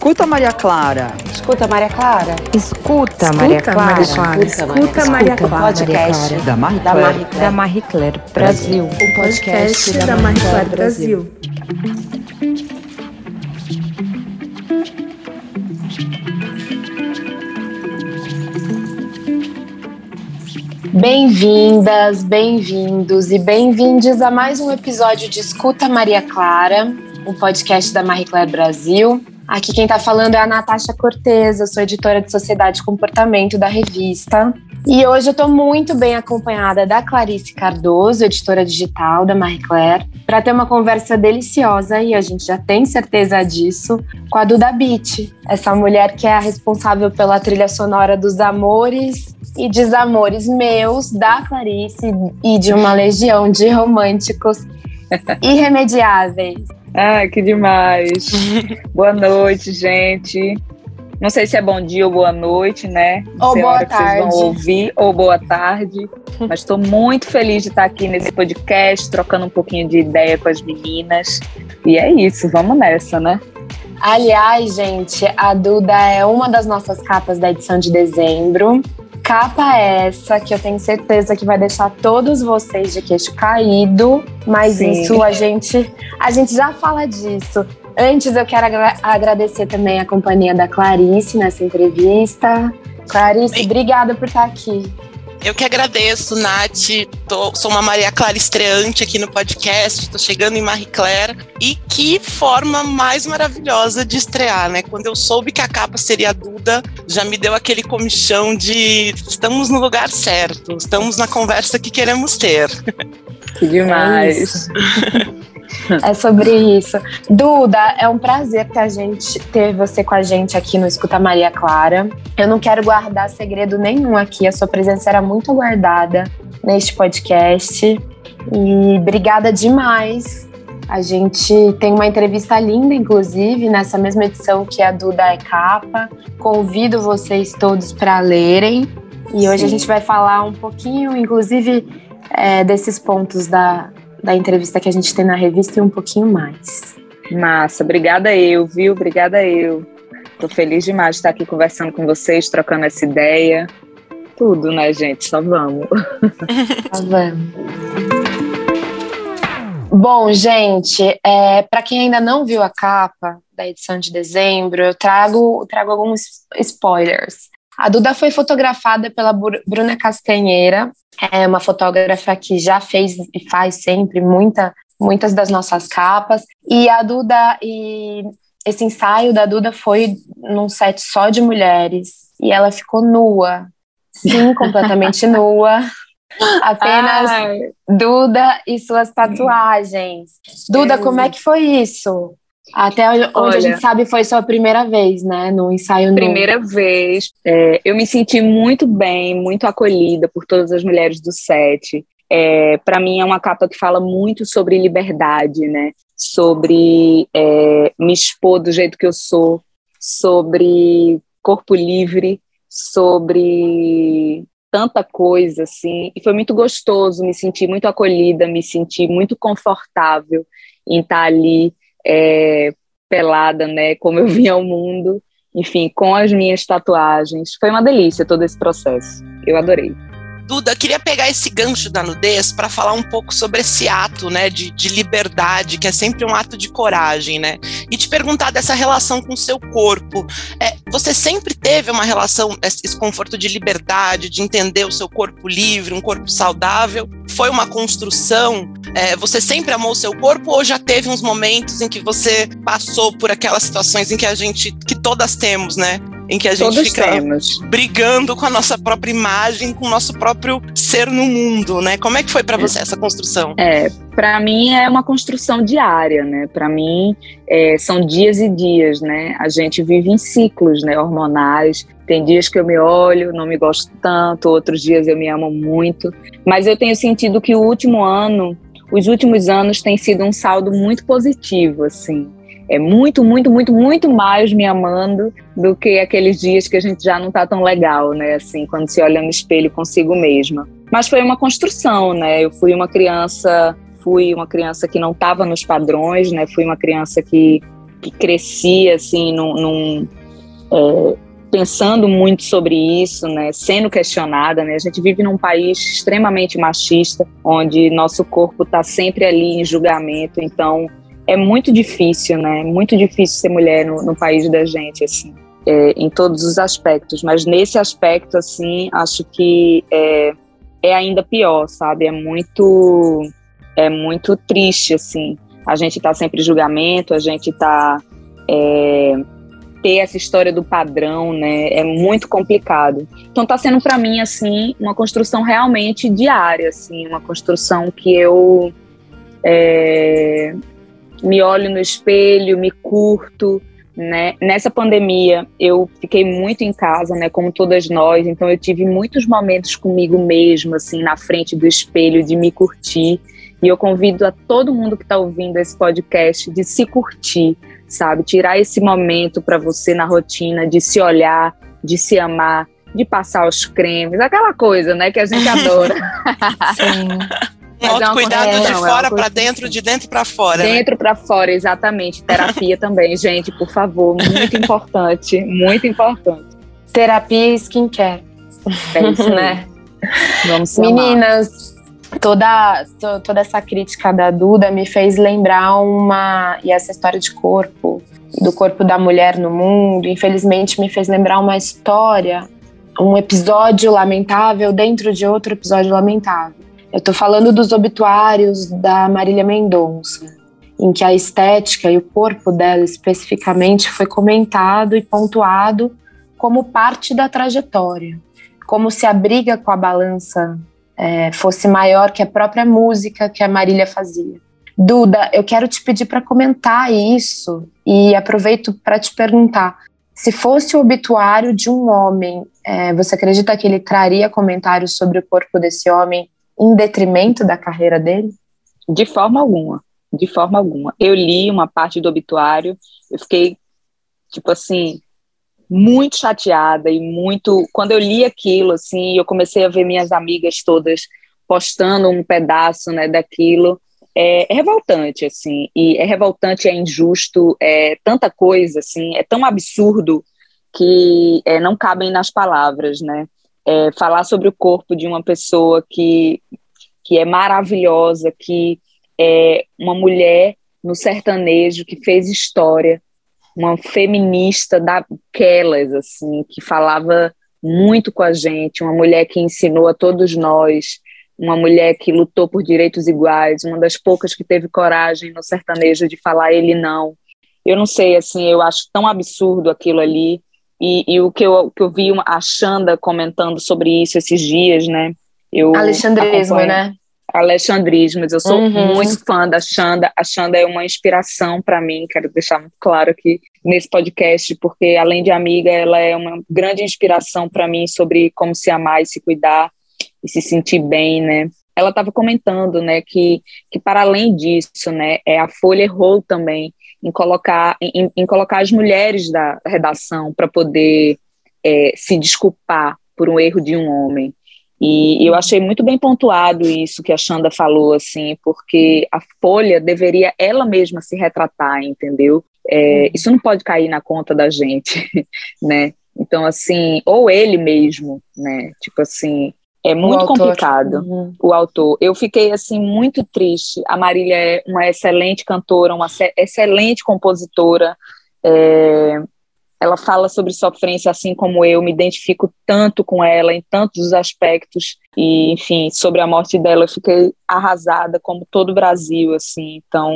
Escuta, Maria Clara. Escuta, Maria Clara. Escuta, Maria Clara. Escuta, Maria Clara. Podcast Da Marie da Claire. Marie Da Marie Claire Brasil. O podcast da Marie Claire Brasil. Bem-vindas, bem-vindos e bem-vindes a mais um episódio de Escuta Maria Clara, o podcast da Marie Claire Brasil. Aqui quem tá falando é a Natasha Cortez, eu sou editora de Sociedade e Comportamento da revista. E hoje eu tô muito bem acompanhada da Clarice Cardoso, editora digital da Marie Claire, para ter uma conversa deliciosa, e a gente já tem certeza disso, com a Duda Beat, essa mulher que é a responsável pela trilha sonora dos amores e desamores meus, da Clarice e de uma legião de românticos irremediáveis. Ah, que demais. boa noite, gente. Não sei se é bom dia ou boa noite, né? Ou é boa hora que vocês tarde. vão ouvir, ou boa tarde. Mas estou muito feliz de estar aqui nesse podcast, trocando um pouquinho de ideia com as meninas. E é isso, vamos nessa, né? Aliás, gente, a Duda é uma das nossas capas da edição de dezembro. Capa essa que eu tenho certeza que vai deixar todos vocês de queixo caído, mas Sim. isso a gente a gente já fala disso. Antes eu quero agra- agradecer também a companhia da Clarice nessa entrevista. Clarice, Oi. obrigada por estar aqui. Eu que agradeço, Nath. Tô- sou uma Maria Clara estreante aqui no podcast, estou chegando em Marie Claire. E que forma mais maravilhosa de estrear, né? Quando eu soube que a capa seria a Duda, já me deu aquele comichão de estamos no lugar certo, estamos na conversa que queremos ter. Que demais. É sobre isso. Duda, é um prazer ter, a gente, ter você com a gente aqui no Escuta Maria Clara. Eu não quero guardar segredo nenhum aqui, a sua presença era muito aguardada neste podcast. E obrigada demais. A gente tem uma entrevista linda, inclusive, nessa mesma edição que a Duda é capa. Convido vocês todos para lerem. E hoje a Sim. gente vai falar um pouquinho, inclusive, é, desses pontos da, da entrevista que a gente tem na revista e um pouquinho mais. Massa, obrigada eu, viu? Obrigada eu. Tô feliz demais de estar aqui conversando com vocês, trocando essa ideia. Tudo, né, gente? Só vamos. Tá vendo? Bom, gente, é, para quem ainda não viu a capa da edição de dezembro, eu trago, trago alguns spoilers. A Duda foi fotografada pela Bru- Bruna Castanheira, é uma fotógrafa que já fez e faz sempre muita, muitas das nossas capas. E a Duda, e esse ensaio da Duda foi num set só de mulheres. E ela ficou nua. Sim, completamente nua. Apenas Ai, Duda e suas tatuagens. Duda, como é que foi isso? Até onde Olha- a gente sabe foi sua primeira vez, né? No ensaio primeira vez. É, eu me senti muito bem, muito acolhida por todas as mulheres do set. É, para mim é uma capa que fala muito sobre liberdade, né? Sobre é, me expor do jeito que eu sou, sobre corpo livre, sobre tanta coisa assim. E foi muito gostoso, me senti muito acolhida, me senti muito confortável em estar ali é, pelada, né? Como eu vim ao mundo enfim, com as minhas tatuagens. Foi uma delícia todo esse processo. Eu adorei. Duda, queria pegar esse gancho da nudez para falar um pouco sobre esse ato, né, de, de liberdade, que é sempre um ato de coragem, né? E te perguntar dessa relação com o seu corpo. É, você sempre teve uma relação, esse conforto de liberdade, de entender o seu corpo livre, um corpo saudável? Foi uma construção? É, você sempre amou o seu corpo ou já teve uns momentos em que você passou por aquelas situações em que a gente, que todas temos, né? Em que a gente Todos fica temos. brigando com a nossa própria imagem, com o nosso próprio ser no mundo, né? Como é que foi para você essa construção? É, para mim é uma construção diária, né? Para mim é, são dias e dias, né? A gente vive em ciclos, né? Hormonais. Tem dias que eu me olho, não me gosto tanto, outros dias eu me amo muito. Mas eu tenho sentido que o último ano, os últimos anos, tem sido um saldo muito positivo, assim. É muito, muito, muito, muito mais me amando do que aqueles dias que a gente já não tá tão legal, né? Assim, quando se olha no espelho consigo mesma. Mas foi uma construção, né? Eu fui uma criança, fui uma criança que não estava nos padrões, né? Fui uma criança que que cresci assim num, num é, pensando muito sobre isso, né, sendo questionada, né, a gente vive num país extremamente machista, onde nosso corpo está sempre ali em julgamento, então é muito difícil, né, muito difícil ser mulher no, no país da gente, assim, é, em todos os aspectos, mas nesse aspecto, assim, acho que é, é ainda pior, sabe, é muito, é muito triste, assim, a gente está sempre em julgamento, a gente está é, ter essa história do padrão, né? É muito complicado. Então tá sendo para mim assim uma construção realmente diária, assim, uma construção que eu é, me olho no espelho, me curto, né? Nessa pandemia eu fiquei muito em casa, né? Como todas nós, então eu tive muitos momentos comigo mesma, assim, na frente do espelho, de me curtir. E eu convido a todo mundo que está ouvindo esse podcast de se curtir, sabe? Tirar esse momento para você na rotina de se olhar, de se amar, de passar os cremes, aquela coisa, né, que a gente adora. Sim. Um é autocuidado de é fora é para dentro, de dentro para fora. Né? Dentro né? para fora, exatamente. Terapia também, gente, por favor, muito importante, muito importante. Terapia e skincare. É isso, né? Vamos Meninas, toda, to, toda essa crítica da Duda me fez lembrar uma. E essa história de corpo, do corpo da mulher no mundo, infelizmente me fez lembrar uma história, um episódio lamentável dentro de outro episódio lamentável. Eu estou falando dos obituários da Marília Mendonça, em que a estética e o corpo dela especificamente foi comentado e pontuado como parte da trajetória, como se a briga com a balança é, fosse maior que a própria música que a Marília fazia. Duda, eu quero te pedir para comentar isso e aproveito para te perguntar: se fosse o obituário de um homem, é, você acredita que ele traria comentários sobre o corpo desse homem em detrimento da carreira dele? De forma alguma, de forma alguma. Eu li uma parte do obituário, eu fiquei tipo assim, muito chateada e muito. Quando eu li aquilo, assim, eu comecei a ver minhas amigas todas postando um pedaço né, daquilo. É, é, revoltante, assim, e é revoltante, é injusto, é tanta coisa, assim, é tão absurdo que é, não cabem nas palavras, né? É, falar sobre o corpo de uma pessoa que, que é maravilhosa, que é uma mulher no sertanejo que fez história, uma feminista daquelas, assim, que falava muito com a gente, uma mulher que ensinou a todos nós, uma mulher que lutou por direitos iguais, uma das poucas que teve coragem no sertanejo de falar ele não. Eu não sei, assim, eu acho tão absurdo aquilo ali. E, e o que eu, que eu vi uma, a Xanda comentando sobre isso esses dias, né? Eu Alexandrismo, né? alexandrismos. Eu sou uhum. muito fã da Xanda. A Xanda é uma inspiração para mim, quero deixar muito claro aqui nesse podcast, porque além de amiga, ela é uma grande inspiração para mim sobre como se amar e se cuidar e se sentir bem, né? Ela estava comentando, né, que, que para além disso, né, é a Folha errou também em colocar em, em colocar as mulheres da redação para poder é, se desculpar por um erro de um homem. E eu achei muito bem pontuado isso que a Xanda falou, assim, porque a Folha deveria ela mesma se retratar, entendeu? É, uhum. isso não pode cair na conta da gente, né? Então, assim, ou ele mesmo, né? Tipo assim, é muito complicado uhum. o autor. Eu fiquei assim muito triste. A Marília é uma excelente cantora, uma excelente compositora. É, ela fala sobre sofrência assim como eu, me identifico tanto com ela em tantos os aspectos e, enfim, sobre a morte dela eu fiquei arrasada como todo o Brasil, assim, então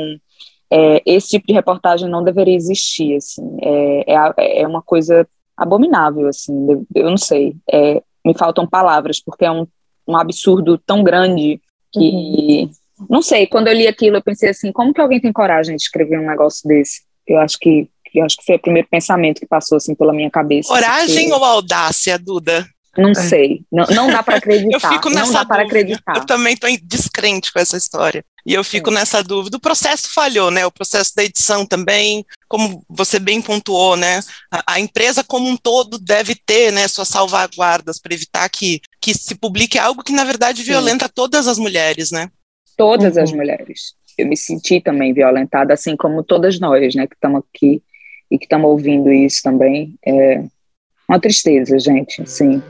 é, esse tipo de reportagem não deveria existir, assim, é, é, é uma coisa abominável, assim, eu não sei, é, me faltam palavras, porque é um, um absurdo tão grande que, uhum. não sei, quando eu li aquilo eu pensei assim, como que alguém tem coragem de escrever um negócio desse? Eu acho que que acho que foi o primeiro pensamento que passou assim pela minha cabeça. Coragem porque... ou audácia, Duda? Não é. sei, não, não dá para acreditar. eu fico nessa não dá para acreditar. Eu também estou descrente com essa história. E eu fico é. nessa dúvida. O processo falhou, né? O processo da edição também, como você bem pontuou, né? A, a empresa como um todo deve ter, né, suas salvaguardas para evitar que, que se publique algo que na verdade Sim. violenta todas as mulheres, né? Todas uhum. as mulheres eu me senti também violentada, assim como todas nós, né, que estamos aqui e que estamos ouvindo isso também. É uma tristeza, gente, sim.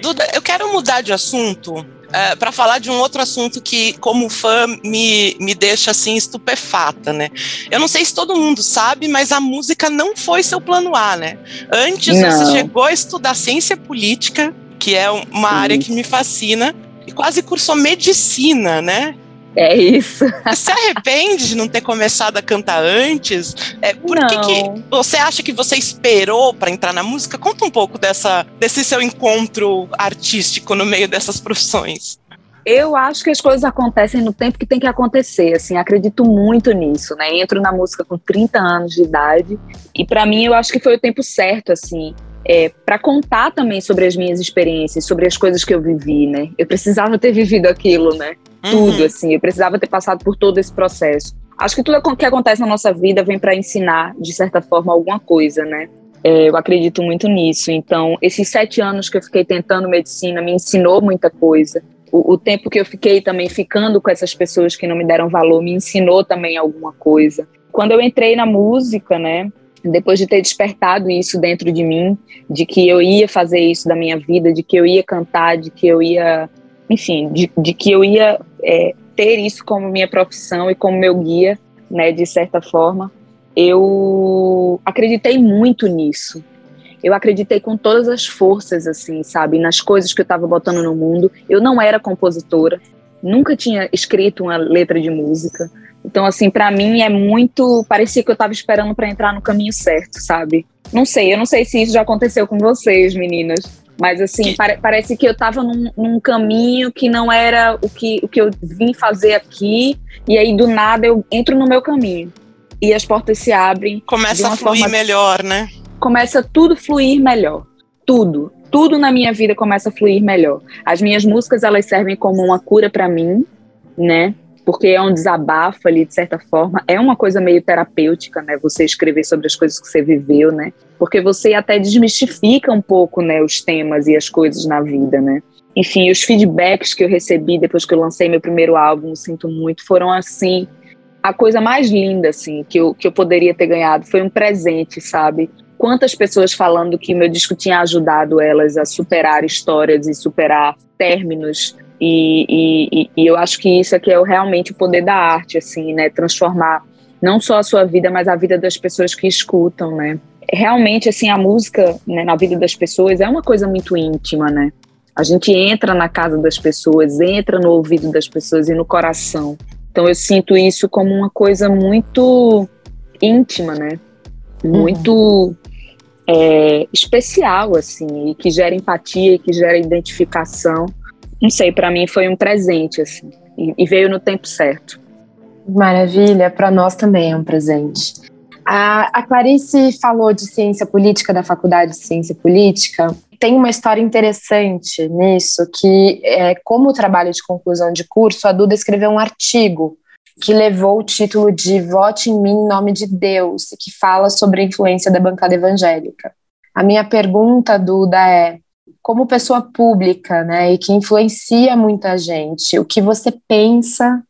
Duda, eu quero mudar de assunto é, para falar de um outro assunto que, como fã, me, me deixa assim estupefata, né? Eu não sei se todo mundo sabe, mas a música não foi seu plano A, né? Antes não. você chegou a estudar ciência política, que é uma área que me fascina, e quase cursou medicina, né? É isso. Você se arrepende de não ter começado a cantar antes? É, por que, que, você acha que você esperou para entrar na música? Conta um pouco dessa, desse seu encontro artístico no meio dessas profissões. Eu acho que as coisas acontecem no tempo que tem que acontecer, assim, acredito muito nisso, né? Entro na música com 30 anos de idade e para mim eu acho que foi o tempo certo, assim, é, para contar também sobre as minhas experiências, sobre as coisas que eu vivi, né? Eu precisava ter vivido aquilo, né? Tudo, uhum. assim. Eu precisava ter passado por todo esse processo. Acho que tudo que acontece na nossa vida vem para ensinar, de certa forma, alguma coisa, né? É, eu acredito muito nisso. Então, esses sete anos que eu fiquei tentando medicina me ensinou muita coisa. O, o, tempo que eu fiquei também ficando com essas pessoas que não me deram valor me ensinou também alguma coisa. Quando eu entrei na música, né? Depois de ter despertado isso dentro de mim, de que eu ia fazer isso da minha vida, de que eu ia cantar, de que eu ia enfim, de, de que eu ia é, ter isso como minha profissão e como meu guia, né, de certa forma, eu acreditei muito nisso. Eu acreditei com todas as forças, assim, sabe, nas coisas que eu estava botando no mundo. Eu não era compositora, nunca tinha escrito uma letra de música. Então, assim, para mim é muito. Parecia que eu estava esperando para entrar no caminho certo, sabe? Não sei, eu não sei se isso já aconteceu com vocês, meninas. Mas assim, pare parece que eu estava num, num, caminho que não era o que, o que eu vim fazer aqui, e aí do nada eu entro no meu caminho. E as portas se abrem. Começa a fluir forma... melhor, né? Começa tudo fluir melhor. Tudo. Tudo na minha vida começa a fluir melhor. As minhas músicas, elas servem como uma cura para mim, né? Porque é um desabafo ali, de certa forma. É uma coisa meio terapêutica, né? Você escrever sobre as coisas que você viveu, né? Porque você até desmistifica um pouco, né, os temas e as coisas na vida, né? Enfim, os feedbacks que eu recebi depois que eu lancei meu primeiro álbum, sinto muito, foram assim, a coisa mais linda, assim, que eu, que eu poderia ter ganhado. Foi um presente, sabe? Quantas pessoas falando que meu disco tinha ajudado elas a superar histórias e superar términos e, e, e, eu acho que isso aqui é realmente o poder da arte, assim, né? Transformar não só a sua vida, mas a vida das pessoas que escutam, né? Realmente, assim, a música né, na vida das pessoas é uma coisa muito íntima, né? A gente entra na casa das pessoas, entra no ouvido das pessoas e no coração. Então eu sinto isso como uma coisa muito íntima, né? Muito uhum. é, especial, assim, e que gera empatia, e que gera identificação não sei, para mim foi um presente, assim, e, veio no tempo certo. Maravilha, para nós também é um presente. A, a, Clarice falou de ciência política da Faculdade de Ciência Política. Tem uma história interessante nisso, que é, como trabalho de conclusão de curso, a Duda escreveu um artigo que levou o título de Vote em mim em nome de Deus, que fala sobre a influência da bancada evangélica. A minha pergunta, Duda, é como pessoa pública, né, e que influencia muita gente, o que você pensa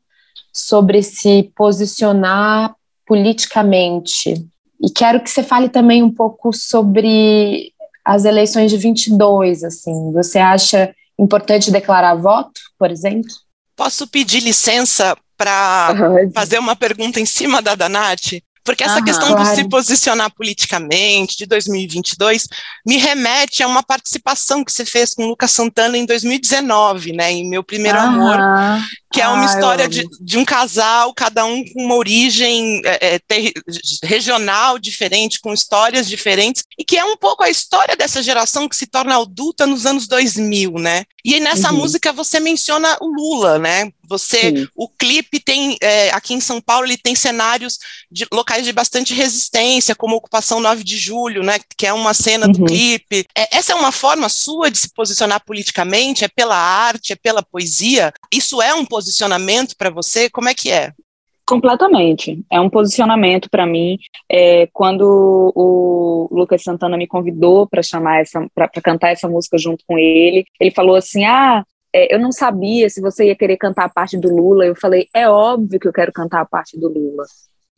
sobre se posicionar politicamente? E quero que você fale também um pouco sobre as eleições de 22, assim, você acha importante declarar voto, por exemplo? Posso pedir licença para fazer uma pergunta em cima da Danate? Porque essa Aham, questão claro. de se posicionar politicamente, de 2022, me remete a uma participação que você fez com o Lucas Santana em 2019, né, em Meu Primeiro Aham. Amor, que é uma ah, história de, de, um casal, cada um com uma origem é, é, ter, regional diferente, com histórias diferentes, e que é um pouco a história dessa geração que se torna adulta nos anos 2000, né? E nessa uhum. música você menciona o Lula, né? Você, Sim. o clipe tem, é, aqui em São Paulo, ele tem cenários de locais de bastante resistência, como a ocupação 9 de julho, né, que é uma cena uhum. do clipe. É, essa é uma forma sua de se posicionar politicamente? É pela arte, é pela poesia? Isso é um posicionamento para você? Como é que é? Completamente. É um posicionamento para mim. É, quando o Lucas Santana me convidou para chamar essa, para cantar essa música junto com ele, ele falou assim: "Ah, é, eu não sabia se você ia querer cantar a parte do Lula. Eu falei, é óbvio que eu quero cantar a parte do Lula.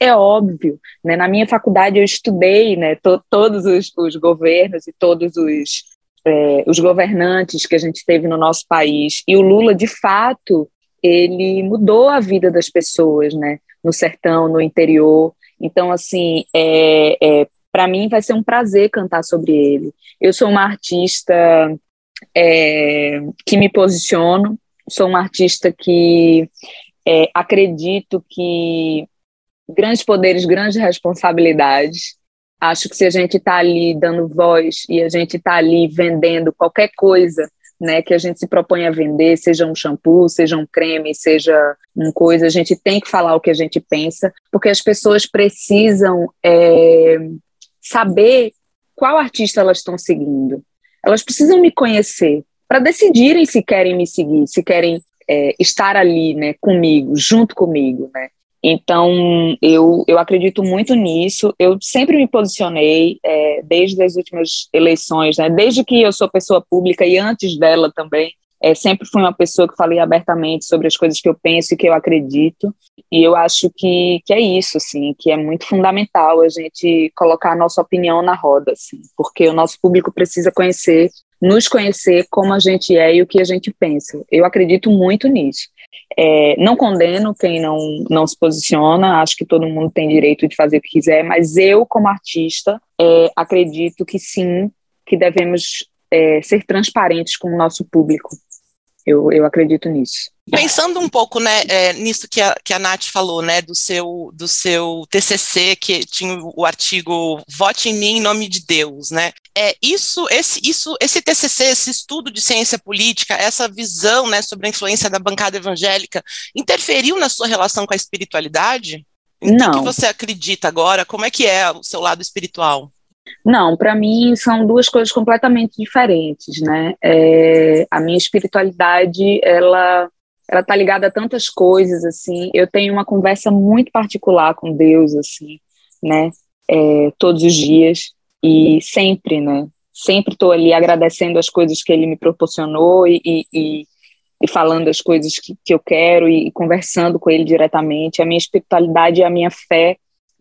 É óbvio, né? Na minha faculdade eu estudei, né? To todos os, os, governos e todos os, é, os governantes que a gente teve no nosso país. E o Lula, de fato, ele mudou a vida das pessoas, né? No sertão, no interior. Então, assim, é, é para mim vai ser um prazer cantar sobre ele. Eu sou uma artista é, que me posiciono, sou uma artista que é, acredito que grandes poderes, grandes responsabilidades. Acho que se a gente está ali dando voz e a gente está ali vendendo qualquer coisa né, que a gente se propõe a vender, seja um shampoo, seja um creme, seja uma coisa, a gente tem que falar o que a gente pensa, porque as pessoas precisam é, saber qual artista elas estão seguindo. Elas precisam me conhecer para decidirem se querem me seguir, se querem é, estar ali, né, comigo, junto comigo, né. Então, eu, eu acredito muito nisso. Eu sempre me posicionei, é, desde as últimas eleições, né? desde que eu sou pessoa pública e antes dela também. É, sempre fui uma pessoa que falei abertamente sobre as coisas que eu penso e que eu acredito. E eu acho que, que é isso, assim, que é muito fundamental a gente colocar a nossa opinião na roda, assim, porque o nosso público precisa conhecer, nos conhecer como a gente é e o que a gente pensa. Eu acredito muito nisso. É, não condeno quem não, não se posiciona, acho que todo mundo tem direito de fazer o que quiser, mas eu, como artista, é, acredito que sim, que devemos é, ser transparentes com o nosso público. Eu, eu acredito nisso. Pensando um pouco né, é, nisso que a, que a Nath falou, né, do seu, do seu TCC, que tinha o artigo Vote em mim em nome de Deus, né? É, isso, esse, isso, esse TCC, esse estudo de ciência política, essa visão né, sobre a influência da bancada evangélica, interferiu na sua relação com a espiritualidade? Não. que, que você acredita agora? Como é que é o seu lado espiritual? Não, para mim são duas coisas completamente diferentes, né? É, a minha espiritualidade, ela ela tá ligada a tantas coisas assim. Eu tenho uma conversa muito particular com Deus assim, né? É, todos os dias e sempre, né? Sempre estou ali agradecendo as coisas que Ele me proporcionou e, e, e falando as coisas que, que eu quero e, e conversando com Ele diretamente. A minha espiritualidade e a minha fé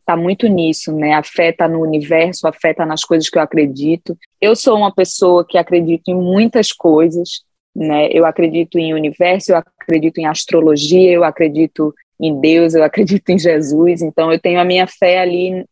está muito nisso, né? A fé no universo, a fé nas coisas que eu acredito. Eu sou uma pessoa que acredito em muitas coisas, né? Eu acredito em universo, eu acredito em astrologia, eu acredito em Deus, eu acredito em Jesus. Então eu tenho a minha fé ali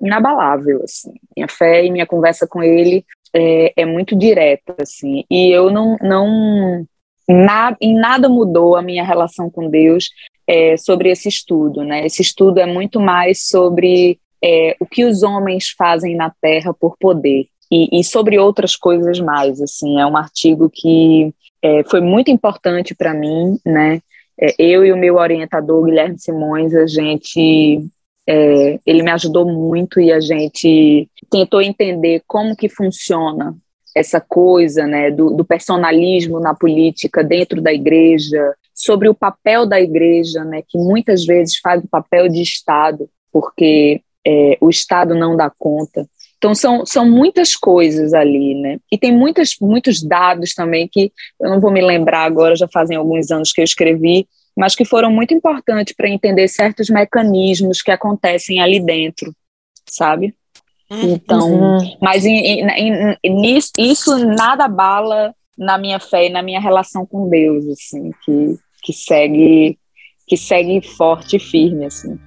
inabalável, assim. Minha fé e minha conversa com Ele é, é muito direta, assim. E eu não não na, em nada mudou a minha relação com Deus é, sobre esse estudo. Né? Esse estudo é muito mais sobre é, o que os homens fazem na Terra por poder e, e sobre outras coisas mais. Assim, é um artigo que é, foi muito importante para mim, né? É, eu e o meu orientador Guilherme Simões, a gente é, ele me ajudou muito e a gente tentou entender como que funciona essa coisa né, do, do, personalismo na política dentro da igreja, sobre o papel da igreja, né, que muitas vezes faz o papel de Estado, porque é, o Estado não dá conta. Então, são, são muitas coisas ali, né? E tem muitas, muitos dados também que eu não vou me lembrar agora, já fazem alguns anos que eu escrevi, mas que foram muito importantes para entender certos mecanismos que acontecem ali dentro, sabe? Então, uhum. mas em, em, em, isso nada bala na minha fé e na minha relação com Deus, assim, que, que segue que segue forte e firme, assim.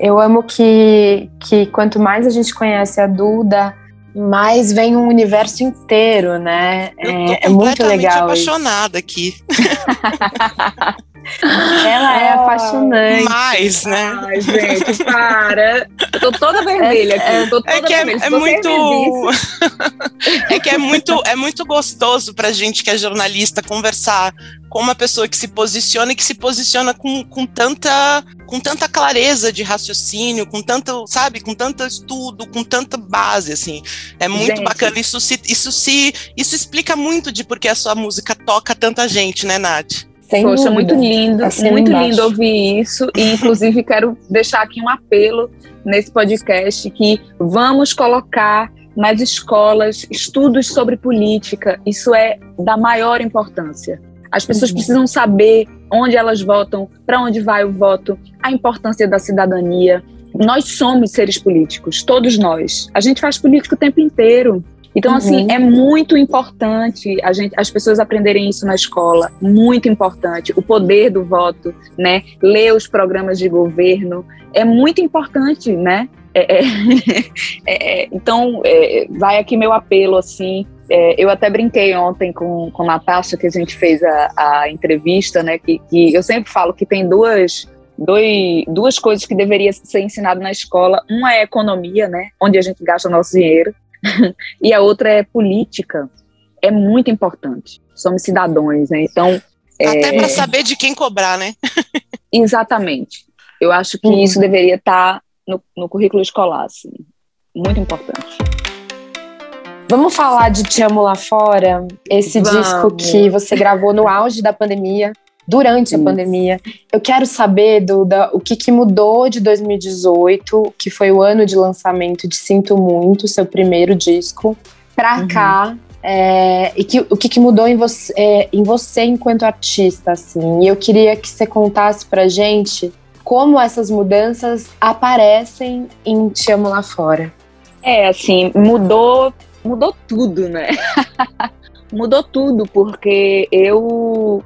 Eu amo que, que quanto mais a gente conhece a Duda, mais vem um universo inteiro, né? É, é muito legal. Eu apaixonada isso. aqui. Ela é oh, apaixonante. Mais, né? Ai, gente, para. Eu tô toda vermelha aqui. É, toda é que é, é muito. é que é muito, é muito gostoso pra gente que é jornalista conversar com uma pessoa que se posiciona e que se posiciona com, com, tanta, com tanta clareza de raciocínio, com tanto, sabe, com tanto estudo, com tanta base, assim. É muito gente. bacana. Isso se, isso se, isso explica muito de por que a sua música toca tanta gente, né, Nath? Sem Poxa, dúvida. muito lindo, assim muito embaixo. lindo ouvir isso. E, inclusive, quero deixar aqui um apelo nesse podcast que vamos colocar nas escolas estudos sobre política. Isso é da maior importância. As pessoas uhum. precisam saber onde elas votam, para onde vai o voto, a importância da cidadania. Nós somos seres políticos, todos nós. A gente faz política o tempo inteiro. Então, assim, uhum. assim, é muito importante a gente, as pessoas aprenderem isso na escola. Muito importante. O poder do voto, né? Ler os programas de governo. É muito importante, né? É, é, é, então, é, vai aqui meu apelo, assim. É, eu até brinquei ontem com, com a Natasha, que a gente fez a, a entrevista, né? Que, que eu sempre falo que tem duas dois, duas coisas que deveria ser ensinado na escola. Uma é economia, né, onde a gente gasta nosso dinheiro, e a outra é política. É muito importante. Somos cidadãos, né? Então. Até é... para saber de quem cobrar, né? Exatamente. Eu acho que isso deveria estar tá no, no currículo escolar, assim. Muito importante. Vamos falar de Te Amo Lá Fora, esse Vamos. disco que você gravou no auge da pandemia, durante a Isso. pandemia. Eu quero saber, Duda, o que, que mudou de 2018, que foi o ano de lançamento de Sinto Muito, seu primeiro disco, pra uhum. cá. É, e que, o que, que mudou em você, é, em você enquanto artista, assim. E eu queria que você contasse pra gente como essas mudanças aparecem em Te Amo Lá Fora. É, assim, mudou, mudou tudo, né? mudou tudo, porque eu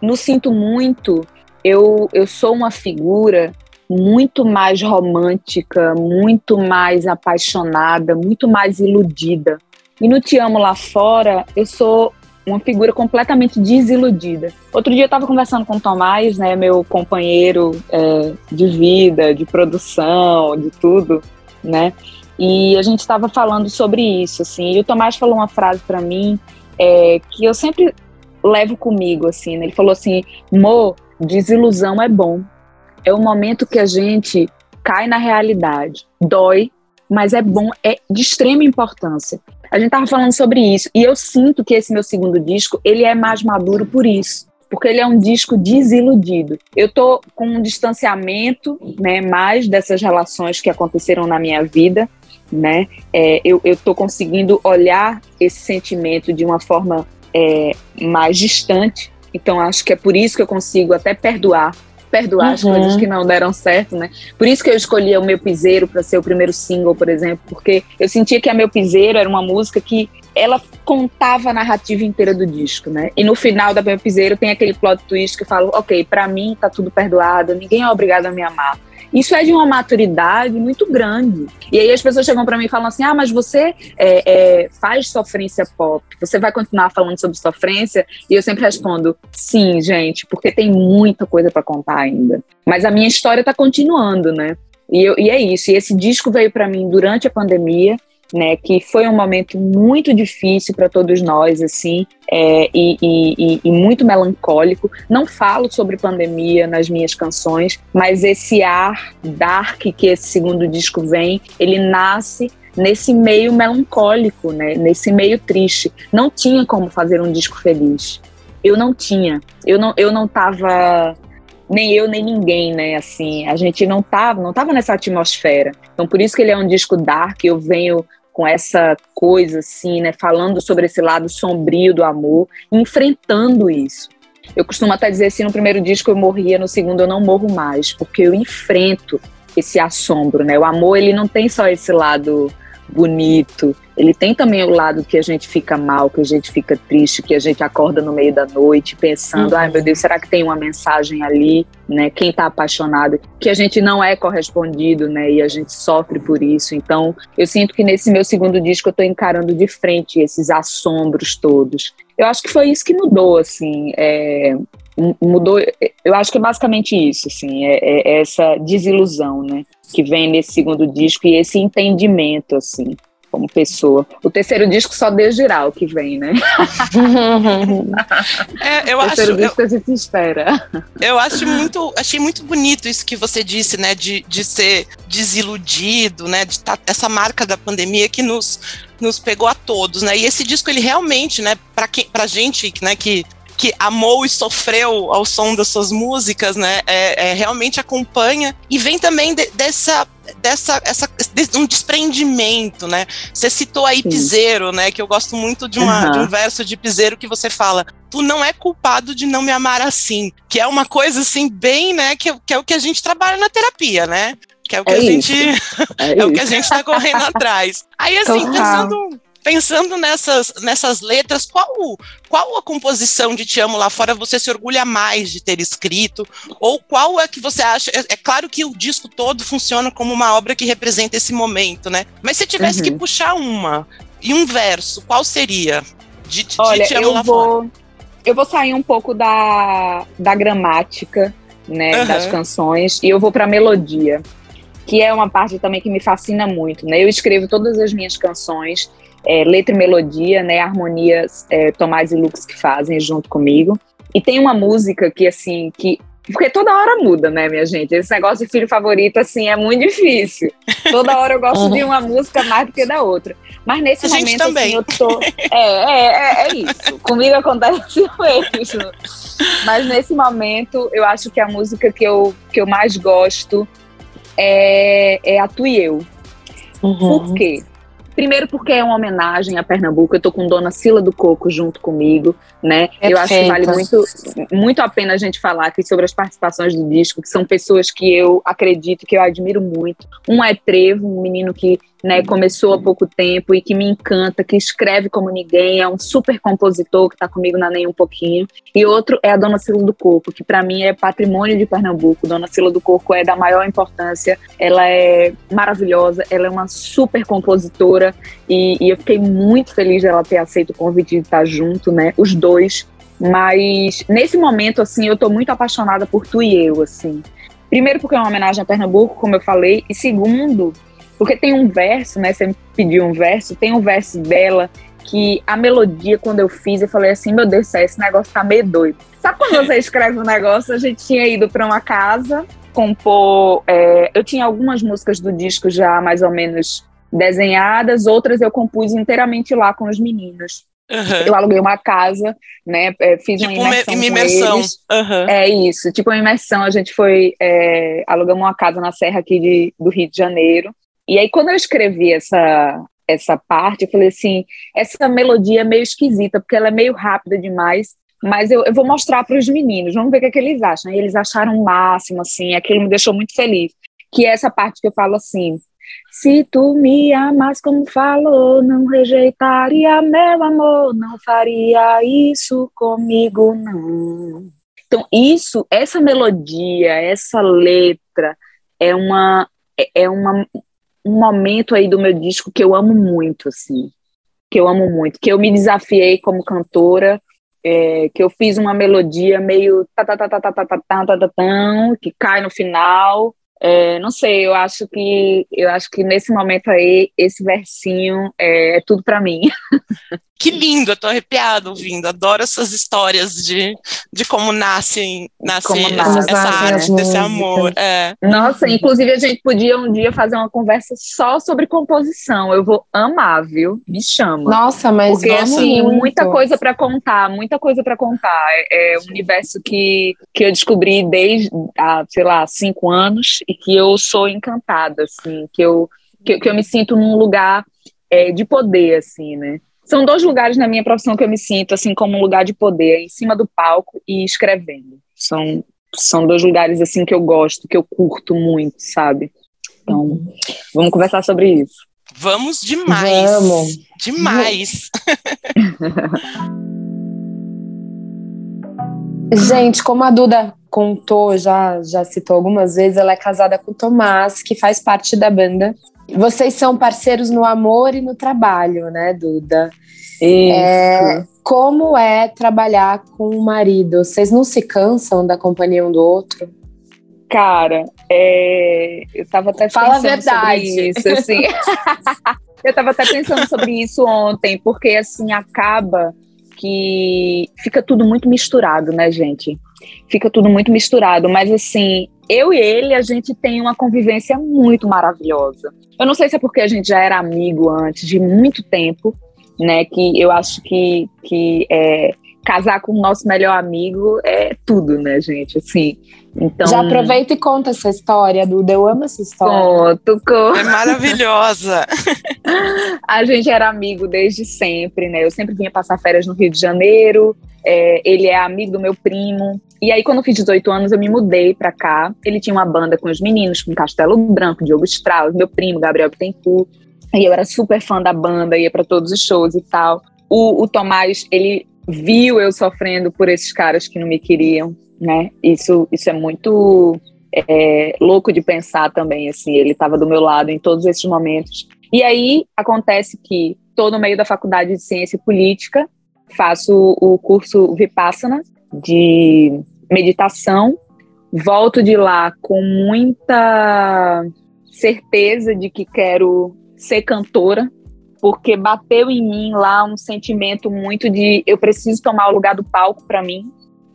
no Sinto Muito, eu, eu sou uma figura muito mais romântica, muito mais apaixonada, muito mais iludida. E no Te Amo Lá Fora, eu sou uma figura completamente desiludida. Outro dia eu estava conversando com o Tomás, né, meu companheiro é, de vida, de produção, de tudo, né? E a gente estava falando sobre isso, assim. E o Tomás falou uma frase para mim é, que eu sempre levo comigo, assim, né? Ele falou assim, Mo, desilusão é bom. É o momento que a gente cai na realidade. Dói, mas é bom, é de extrema importância. A gente tava falando sobre isso, e eu sinto que esse meu segundo disco, ele é mais maduro por isso. Porque ele é um disco desiludido. Eu tô com um distanciamento, né, mais dessas relações que aconteceram na minha vida, né? É, eu, eu tô conseguindo olhar esse sentimento de uma forma é, mais distante. Então acho que é por isso que eu consigo até perdoar perdoar uhum. as coisas que não deram certo, né? Por isso que eu escolhi o meu piseiro para ser o primeiro single, por exemplo, porque eu sentia que a meu piseiro era uma música que ela contava a narrativa inteira do disco, né? E no final da meu piseiro tem aquele plot twist que eu falo, ok, para mim tá tudo perdoado, ninguém é obrigado a me amar. Isso é de uma maturidade muito grande. E aí as pessoas chegam para mim e falam assim: ah, mas você é, é, faz sofrência pop, você vai continuar falando sobre sofrência? E eu sempre respondo: sim, gente, porque tem muita coisa para contar ainda. Mas a minha história está continuando, né? E, eu, e, é isso. E esse disco veio para mim durante a pandemia né, que foi um momento muito difícil para todos nós, assim, é, e, e, e, muito melancólico. Não falo sobre pandemia nas minhas canções, mas esse ar dark que esse segundo disco vem, ele nasce nesse meio melancólico, né, nesse meio triste. Não tinha como fazer um disco feliz. Eu não tinha. Eu não, eu não tava nem eu nem ninguém, né? Assim, a gente não tava, não tava nessa atmosfera. Então, por isso que ele é um disco dark. Eu venho com essa coisa assim, né, falando sobre esse lado sombrio do amor, enfrentando isso. Eu costumo até dizer assim, no primeiro disco eu morria, no segundo eu não morro mais, porque eu enfrento esse assombro, né? O amor, ele não tem só esse lado bonito. Ele tem também o lado que a gente fica mal, que a gente fica triste, que a gente acorda no meio da noite pensando, uhum. ai meu Deus, será que tem uma mensagem ali, né? Quem está apaixonado, que a gente não é correspondido, né? E a gente sofre por isso. Então, eu sinto que nesse meu segundo disco eu estou encarando de frente esses assombros todos. Eu acho que foi isso que mudou, assim. É, mudou. Eu acho que é basicamente isso, assim, é, é essa desilusão, né? que vem nesse segundo disco e esse entendimento, assim, como pessoa. O terceiro disco só Deus dirá o que vem, né? é, eu o terceiro acho, disco eu, a gente espera. Eu acho muito, achei muito bonito isso que você disse, né, de, de ser desiludido, né, de tá, essa marca da pandemia que nos nos pegou a todos, né? E esse disco ele realmente, né, para quem, pra gente, né, que que amou e sofreu ao som das suas músicas, né? É, é realmente acompanha e vem também de, dessa dessa essa, de, um desprendimento, né? Você citou aí Sim. Piseiro, né? Que eu gosto muito de, uma, uhum. de um verso de Piseiro que você fala: tu não é culpado de não me amar assim, que é uma coisa assim bem, né, que, que é o que a gente trabalha na terapia, né? Que é o que é a gente é, é o que a gente está correndo atrás. Aí assim, Total. pensando pensando nessas, nessas letras, qual, qual a composição de Te Amo Lá Fora você se orgulha mais de ter escrito? Ou qual é que você acha? É, é claro que o disco todo funciona como uma obra que representa esse momento, né? Mas se tivesse uhum. que puxar uma e um verso, qual seria? De, de Olha, Te Amo eu Lá vou, Fora. Eu vou sair um pouco da, da gramática, né, uhum. das canções, e eu vou para melodia que é uma parte também que me fascina muito, né? Eu escrevo todas as minhas canções é, letra e melodia, né? Harmonias é, Tomás e Lux que fazem junto comigo. E tem uma música que, assim, que. Porque toda hora muda, né, minha gente? Esse negócio de filho favorito, assim, é muito difícil. Toda hora eu gosto de uma música mais do que da outra. Mas nesse A momento, assim, eu tô. É, é, é, é isso. Comigo acontece isso. Mas nesse momento, eu acho que a música que eu, que eu mais gosto é, é a Tu e Eu. Uhum. Por quê? Primeiro porque é uma homenagem a Pernambuco. Eu tô com Dona Sila do Coco junto comigo, né? Perfeito. Eu acho que vale muito, muito a pena a gente falar aqui sobre as participações do disco, que são pessoas que eu acredito, que eu admiro muito. Um é Trevo, um menino que né, começou há pouco tempo e que me encanta, que escreve como ninguém, é um super compositor que está comigo na Nem um pouquinho. E outro é a Dona Sila do Corpo, que para mim é patrimônio de Pernambuco. Dona Sila do Corpo é da maior importância, ela é maravilhosa, ela é uma super compositora e, e eu fiquei muito feliz dela ter aceito o convite de estar junto, né, os dois. Mas nesse momento, assim, eu estou muito apaixonada por tu e eu, assim. Primeiro porque é uma homenagem a Pernambuco, como eu falei, e segundo porque tem um verso, né? Você me pediu um verso, tem um verso dela que a melodia, quando eu fiz, eu falei assim: meu Deus do céu, esse negócio tá meio doido. Sabe quando você escreve um negócio? A gente tinha ido para uma casa compor. É, eu tinha algumas músicas do disco já mais ou menos desenhadas, outras eu compus inteiramente lá com os meninos. Uhum. Eu aluguei uma casa, né? É, fiz tipo uma imersão. Uma imersão. Uhum. É isso, tipo uma imersão. A gente foi. É, alugamos uma casa na Serra aqui de, do Rio de Janeiro. E aí, quando eu escrevi essa, essa parte, eu falei assim: essa melodia é meio esquisita, porque ela é meio rápida demais, mas eu, eu vou mostrar para os meninos, vamos ver o que, é que eles acham. E eles acharam o máximo, assim, aquilo me deixou muito feliz. Que é essa parte que eu falo assim: se tu me amas como falou, não rejeitaria meu amor, não faria isso comigo, não. Então, isso, essa melodia, essa letra, é uma, é, é uma, um momento aí do meu disco que eu amo muito, assim, que eu amo muito, que eu me desafiei como cantora, é, que eu fiz uma melodia meio que cai no final. É, não sei, eu acho que eu acho que nesse momento aí esse versinho é, é tudo para mim. Que lindo, eu tô arrepiada ouvindo. Adoro essas histórias de, de como nasce, nasce, como essa, essa arte desse amor. É. Nossa, inclusive a gente podia um dia fazer uma conversa só sobre composição. Eu vou amar, viu? Me chama. Nossa, mas porque assim, muito. muita coisa para contar, muita coisa para contar. É, é um universo que, que eu descobri desde há, sei lá, cinco anos e que eu sou encantada, assim, que eu que, que eu me sinto num lugar é, de poder, assim, né? São dois lugares na minha profissão que eu me sinto assim como um lugar de poder, em cima do palco e escrevendo. São são dois lugares assim que eu gosto, que eu curto muito, sabe? Então, vamos conversar sobre isso. Vamos demais. Vamos. Demais. Gente, como a Duda contou, já, já citou algumas vezes, ela é casada com o Tomás, que faz parte da banda vocês são parceiros no amor e no trabalho, né, Duda? Isso. É, como é trabalhar com o marido? Vocês não se cansam da companhia um do outro? Cara, é, eu estava até Fala pensando a verdade. sobre isso, assim. eu estava até pensando sobre isso ontem, porque assim acaba que fica tudo muito misturado, né, gente? Fica tudo muito misturado, mas assim, eu e ele, a gente tem uma convivência muito maravilhosa. Eu não sei se é porque a gente já era amigo antes de muito tempo, né? Que eu acho que, que é, casar com o nosso melhor amigo é tudo, né, gente? Assim, então... Já aproveita e conta essa história, Duda. Eu amo essa história. Conto, conto. É maravilhosa. a gente era amigo desde sempre, né? Eu sempre vinha passar férias no Rio de Janeiro É, ele é amigo do meu primo. E aí, quando eu fiz 18 anos, eu me mudei pra cá. Ele tinha uma banda com os meninos, com Castelo Branco, Diogo Strauss, meu primo, Gabriel Bittencourt. E eu era super fã da banda, ia para todos os shows e tal. O, o Tomás, ele viu eu sofrendo por esses caras que não me queriam, né? Isso, isso é muito é, louco de pensar também, assim. Ele estava do meu lado em todos esses momentos. E aí acontece que estou no meio da faculdade de ciência política, faço o curso Vipassana de meditação, volto de lá com muita certeza de que quero ser cantora, porque bateu em mim lá um sentimento muito de eu preciso tomar o lugar do palco para mim,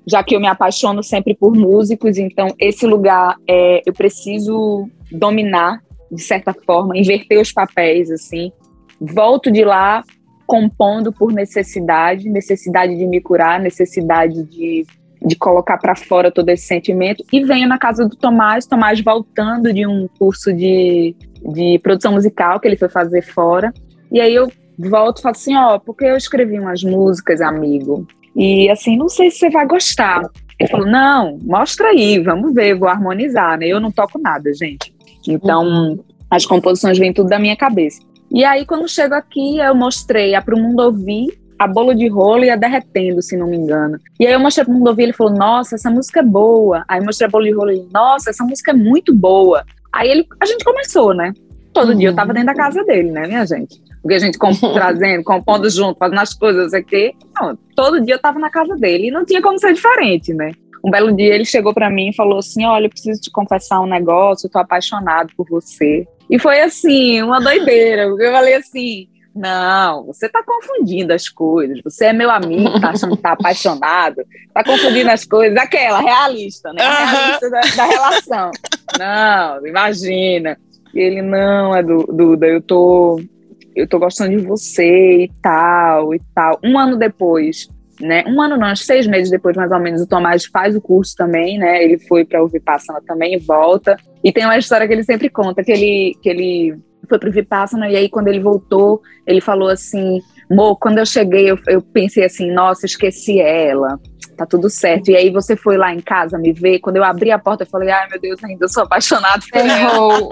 já que eu me apaixono sempre por músicos, então esse lugar é, eu preciso dominar de certa forma, inverter os papéis assim. Volto de lá compondo por necessidade, necessidade de me curar, necessidade de, de colocar para fora todo esse sentimento e venho na casa do Tomás, Tomás voltando de um curso de, de produção musical que ele foi fazer fora. E aí eu volto e falo assim, ó, oh, porque eu escrevi umas músicas, amigo, e assim, não sei se você vai gostar. Ele falou: não, mostra aí, vamos ver, vou harmonizar, né? Eu não toco nada, gente. Então, as composições vêm tudo da minha cabeça. E aí, quando chego aqui, eu mostrei a Pro Mundo Ouvir, a Bolo de Rolo e a Derretendo, se não me engano. E aí eu mostrei pro Mundo Ouvir, ele falou, nossa, essa música é boa. Aí eu mostrei a Bolo de Rolo e ele, nossa, essa música é muito boa. Aí ele, a gente começou, né? Todo uhum. dia eu tava dentro da casa dele, né, minha gente? Porque a gente comp trazendo, compondo junto, fazendo as coisas. Não, todo dia eu tava na casa dele e não tinha como ser diferente, né? Um belo dia ele chegou para mim e falou assim: Olha, eu preciso te confessar um negócio, eu tô apaixonado por você. E foi assim, uma doideira. Eu falei assim: Não, você tá confundindo as coisas. Você é meu amigo, tá achando que tá apaixonado, tá confundindo as coisas. Aquela, realista, né? Realista da, da relação. Não, imagina. E ele, não, é Duda, eu tô, eu tô gostando de você e tal, e tal. Um ano depois, né? Um ano não, seis meses depois, mais ou menos, o Tomás faz o curso também, né? Ele foi para o Vipassana também e volta. E tem uma história que ele sempre conta, que ele, que ele foi para o Vipassana e aí quando ele voltou, ele falou assim, Mo, quando eu cheguei, eu, eu pensei assim, nossa, esqueci ela, tá tudo certo. E aí você foi lá em casa me ver, quando eu abri a porta, eu falei, ai meu Deus, ainda sou apaixonado por ela.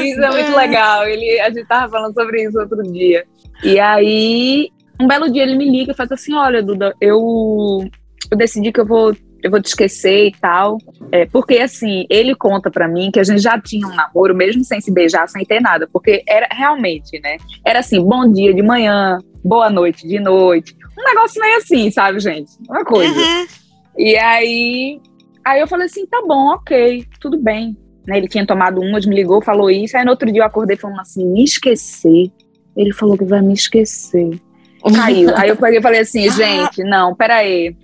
isso é muito legal, ele, a gente tava falando sobre isso outro dia. E aí um belo dia ele me liga e faz assim: Olha, Duda, eu, eu decidi que eu vou, eu vou te esquecer e tal. É, porque, assim, ele conta para mim que a gente já tinha um namoro, mesmo sem se beijar, sem ter nada. Porque era realmente, né? Era assim: bom dia de manhã, boa noite de noite. Um negócio meio assim, sabe, gente? Uma coisa. Uhum. E aí, aí eu falei assim: tá bom, ok, tudo bem. Né, ele tinha tomado uma, me ligou, falou isso. Aí no outro dia eu acordei falando assim: me esquecer. Ele falou que vai me esquecer. Caiu. Aí eu peguei falei assim, gente, não, peraí.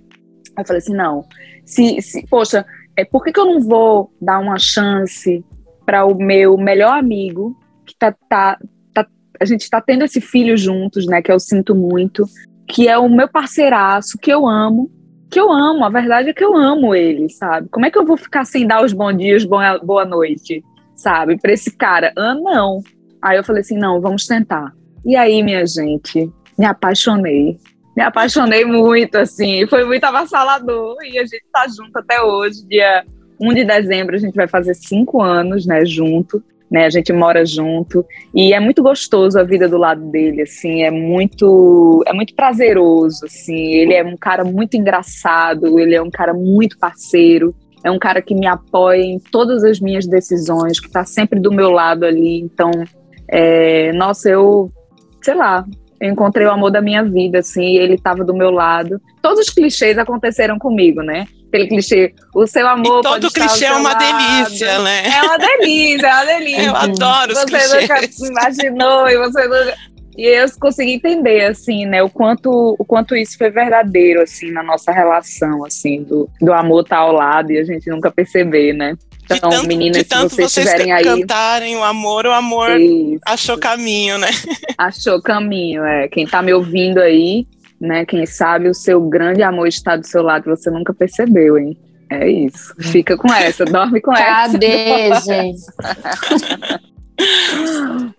Aí eu falei assim, não. Se, se, poxa, é, por que, que eu não vou dar uma chance para o meu melhor amigo, que tá, tá, tá, a gente está tendo esse filho juntos, né? Que eu sinto muito, que é o meu parceiraço, que eu amo, que eu amo, a verdade é que eu amo ele, sabe? Como é que eu vou ficar sem dar os bons dias, boa, boa noite, sabe? Para esse cara? Ah, não. Aí eu falei assim, não, vamos tentar. E aí, minha gente, me apaixonei. Me apaixonei muito, assim, foi muito avassalador. E a gente tá junto até hoje, dia 1 de dezembro, a gente vai fazer cinco anos, né, junto. Né, a gente mora junto e é muito gostoso a vida do lado dele, assim, é muito é muito prazeroso, assim. Ele é um cara muito engraçado, ele é um cara muito parceiro, é um cara que me apoia em todas as minhas decisões, que está sempre do meu lado ali. Então, é, nossa, eu sei lá, eu encontrei o amor da minha vida, assim, ele estava do meu lado. Todos os clichês aconteceram comigo, né? Aquele clichê, o seu amor. E todo clichê é uma delícia, né? É uma delícia, é uma delícia. Eu adoro os você clichês. Você nunca imaginou e você nunca. E eu consegui entender, assim, né, o quanto, o quanto isso foi verdadeiro, assim, na nossa relação, assim, do, do amor estar tá ao lado e a gente nunca perceber, né? Então, tanto, meninas, de tanto se vocês, vocês aí. cantarem o amor, o amor Isso. achou caminho, né? Achou caminho, é. Quem tá me ouvindo aí, né? Quem sabe o seu grande amor está do seu lado, você nunca percebeu, hein? É isso. Fica com essa, dorme com Cadê, essa. gente?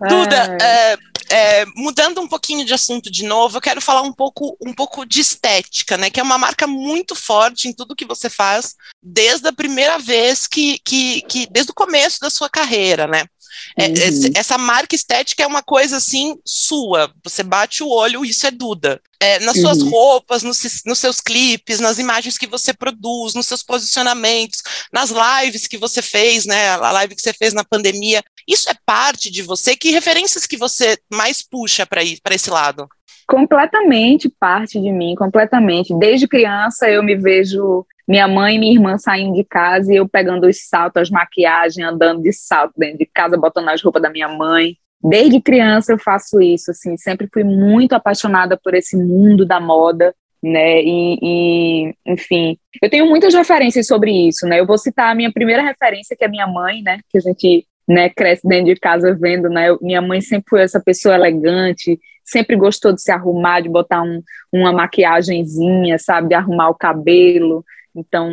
Duda, é, é, mudando um pouquinho de assunto de novo, eu quero falar um pouco, um pouco de estética, né? Que é uma marca muito forte em tudo que você faz, desde a primeira vez que, que, que desde o começo da sua carreira, né? É, uhum. essa marca estética é uma coisa assim sua. Você bate o olho, isso é Duda. É, nas suas uhum. roupas, nos, nos, seus clipes, nas imagens que você produz, nos seus posicionamentos, nas lives que você fez, né? A live que você fez na pandemia. Isso é parte de você? Que referências que você mais puxa para esse lado? Completamente parte de mim, completamente. Desde criança eu me vejo minha mãe e minha irmã saindo de casa e eu pegando os saltos, as maquiagens, andando de salto dentro de casa, botando as roupas da minha mãe. Desde criança eu faço isso, assim, sempre fui muito apaixonada por esse mundo da moda, né? E, e, enfim, eu tenho muitas referências sobre isso, né? Eu vou citar a minha primeira referência, que é minha mãe, né? Que a gente né, cresce dentro de casa vendo, né? Eu, minha mãe sempre foi essa pessoa elegante, sempre gostou de se arrumar, de botar um, uma maquiagemzinha, sabe, de arrumar o cabelo. Então,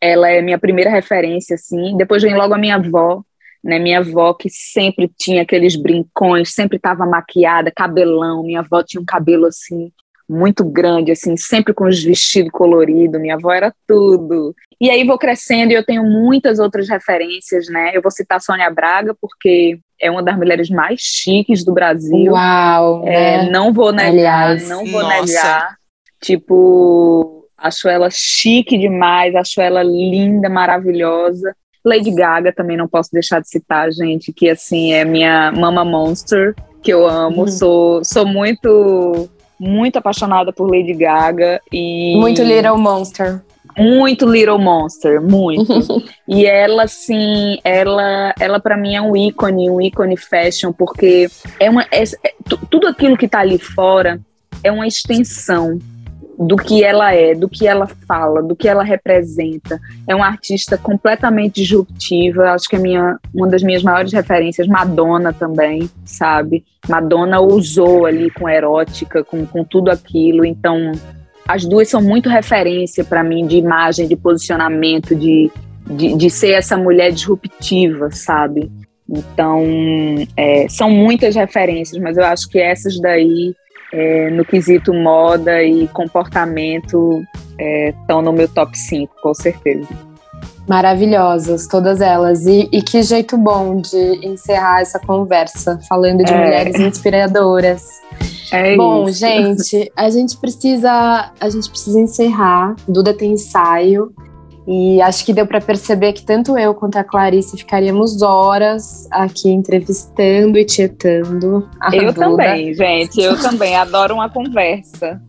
ela é minha primeira referência, assim. Depois vem logo a minha avó, né? Minha avó que sempre tinha aqueles brincões, sempre estava maquiada, cabelão. Minha avó tinha um cabelo assim muito grande, assim, sempre com os vestidos coloridos. Minha avó era tudo. E aí vou crescendo e eu tenho muitas outras referências, né? Eu vou citar Sônia Braga, porque é uma das mulheres mais chiques do Brasil. Uau! É, né? Não vou negar, Aliás, não vou nossa. negar. Tipo, acho ela chique demais, acho ela linda, maravilhosa. Lady Gaga também não posso deixar de citar, gente, que assim é minha mama monster, que eu amo, uhum. sou, sou muito muito apaixonada por Lady Gaga e muito Little Monster muito Little Monster, muito. e ela, sim, ela, ela para mim é um ícone, um ícone fashion, porque é uma, é, é, tudo aquilo que tá ali fora é uma extensão do que ela é, do que ela fala, do que ela representa. É uma artista completamente disruptiva. Acho que é minha, uma das minhas maiores referências, Madonna também, sabe? Madonna usou ali com erótica, com, com tudo aquilo. Então, as duas são muito referência para mim de imagem, de posicionamento, de, de, de, ser essa mulher disruptiva, sabe? Então, é, são muitas referências, mas eu acho que essas daí, é, no quesito moda e comportamento, estão é, no meu top 5, com certeza. Maravilhosas, todas elas. E, e, que jeito bom de encerrar essa conversa, falando de é. mulheres inspiradoras. É Bom, isso. gente, a gente precisa, a gente precisa encerrar. Duda tem ensaio. E acho que deu para perceber que tanto eu quanto a Clarice ficaríamos horas aqui entrevistando e tietando. eu Duda. também, gente. Eu também adoro uma conversa.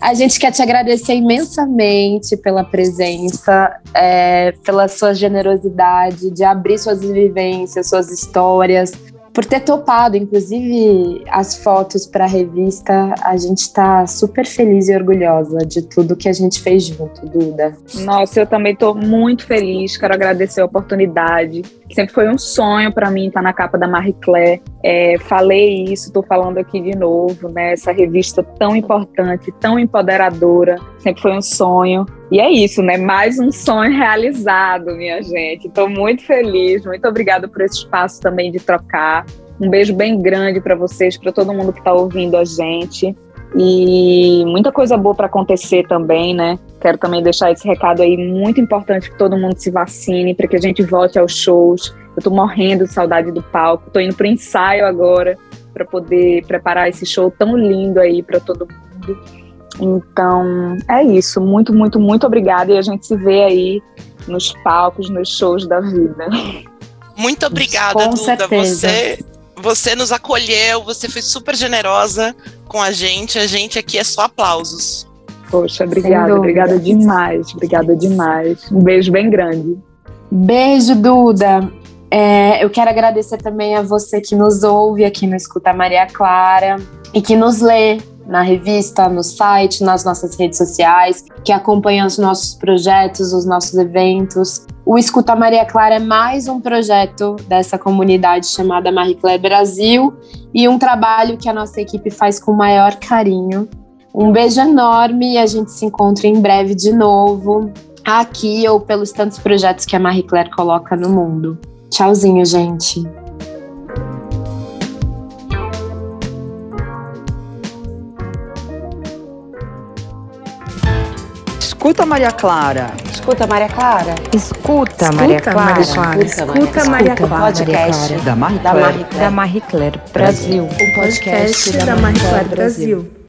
A gente quer te agradecer imensamente pela presença, é, pela sua generosidade de abrir suas vivências, suas histórias, por ter topado, inclusive as fotos para a revista. A gente está super feliz e orgulhosa de tudo que a gente fez junto, Duda. Nossa, eu também estou muito feliz. Quero agradecer a oportunidade. Sempre foi um sonho para mim estar na capa da Marie Claire. É, falei isso, estou falando aqui de novo, né? Essa revista tão importante, tão empoderadora. Sempre foi um sonho. E é isso, né? Mais um sonho realizado, minha gente. Estou muito feliz. Muito obrigada por esse espaço também de trocar. Um beijo bem grande para vocês, para todo mundo que está ouvindo a gente. E muita coisa boa para acontecer também, né? Quero também deixar esse recado aí muito importante que todo mundo se vacine para que a gente volte aos shows. Eu estou morrendo de saudade do palco. Estou indo para ensaio agora para poder preparar esse show tão lindo aí para todo mundo. Então, é isso. Muito, muito, muito obrigada. E a gente se vê aí nos palcos, nos shows da vida. Muito obrigada, Com Duda. Certeza. Você, você nos acolheu, você foi super generosa com a gente. A gente aqui é só aplausos. Poxa, obrigada, obrigada demais, obrigada demais. Um beijo bem grande. Beijo, Duda. É, eu quero agradecer também a você que nos ouve aqui no Escuta Maria Clara e que nos lê na revista, no site, nas nossas redes sociais, que acompanha os nossos projetos, os nossos eventos. O Escuta Maria Clara é mais um projeto dessa comunidade chamada Marie Claire Brasil e um trabalho que a nossa equipe faz com o maior carinho. Um beijo enorme e a gente se encontra em breve de novo, aqui ou pelos tantos projetos que a Marie Claire coloca no mundo. Tchauzinho, gente. Escuta Maria Clara. Escuta Maria Clara. Escuta Maria Clara. Escuta Maria Clara. Podcast da Marie Claire Brasil. O podcast da Marie Claire Brasil.